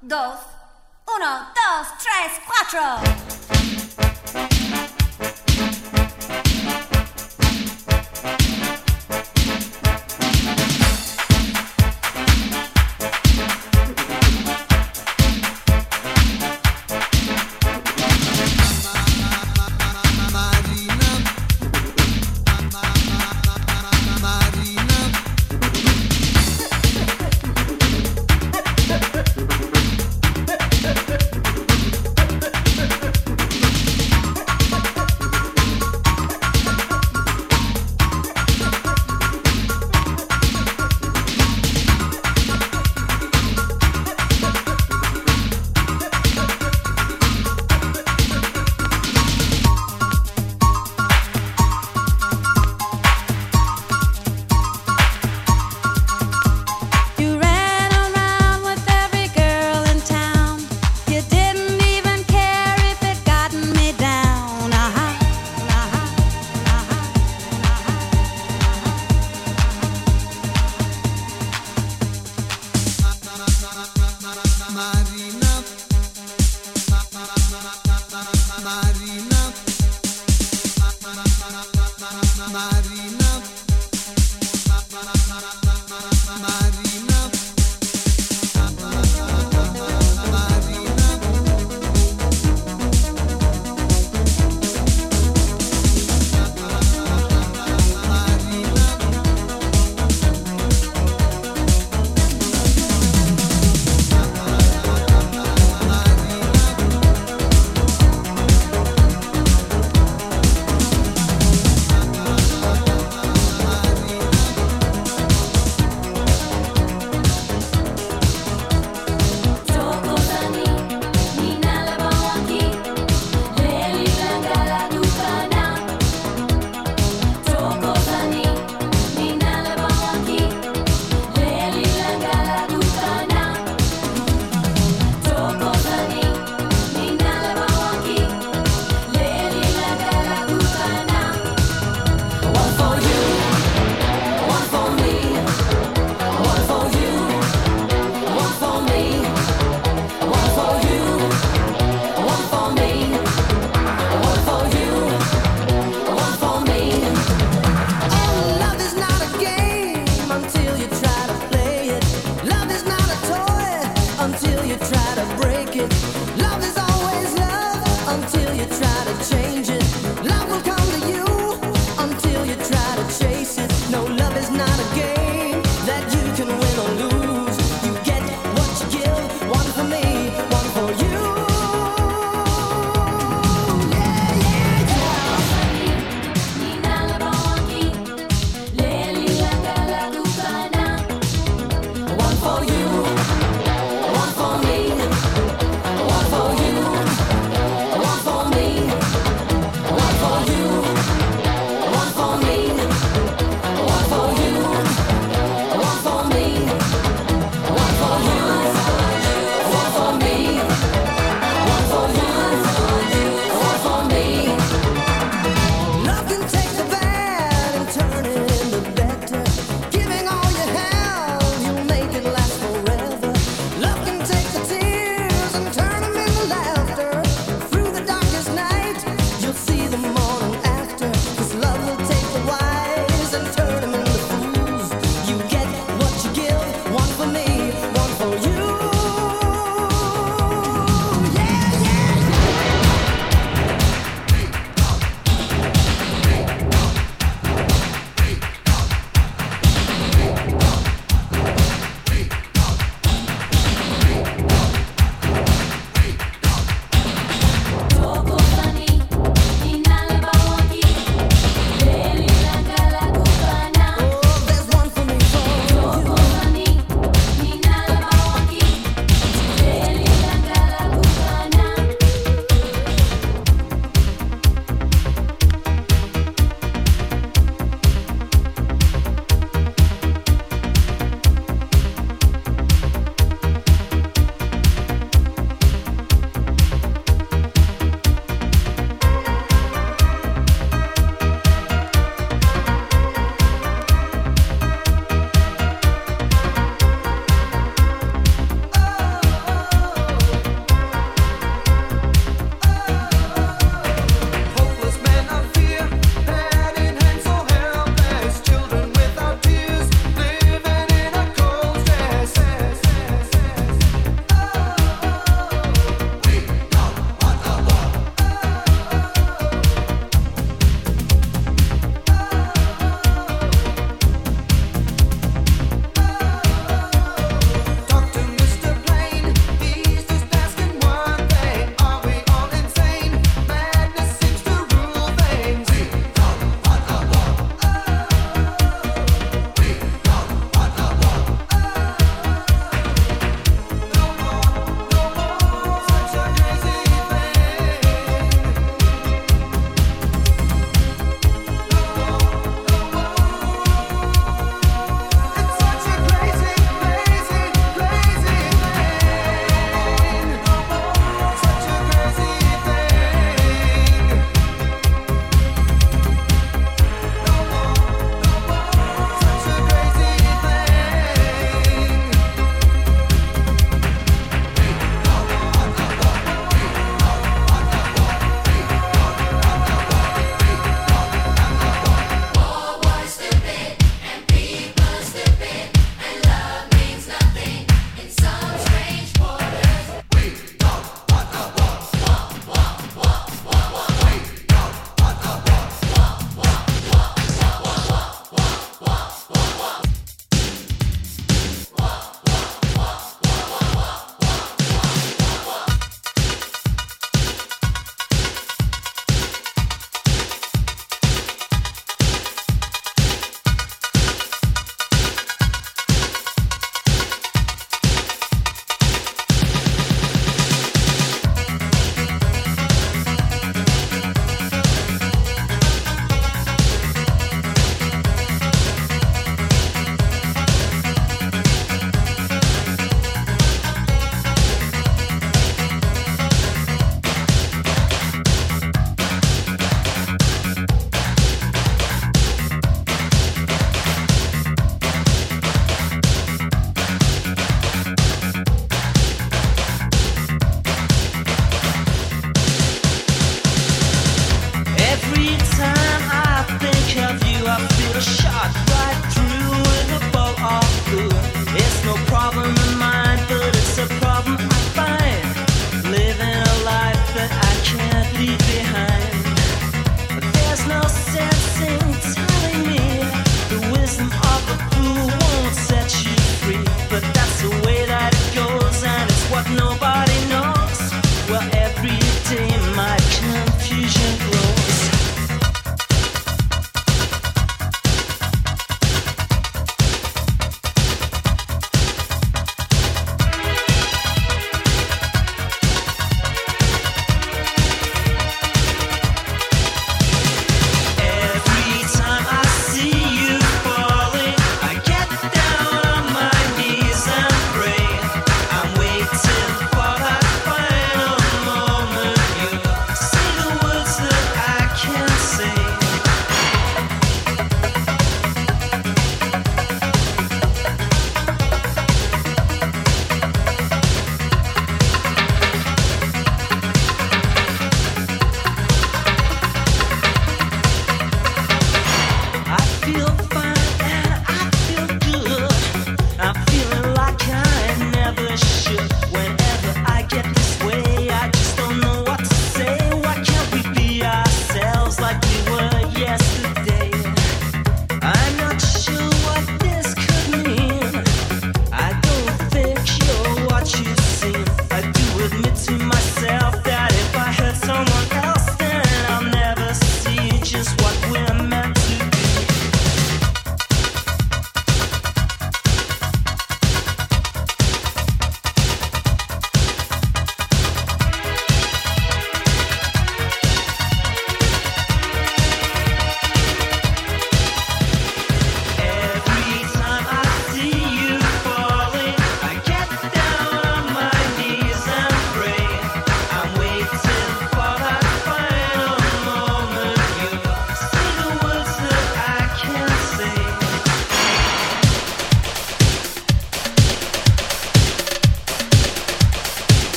dos, uno, dos, tres, cuatro.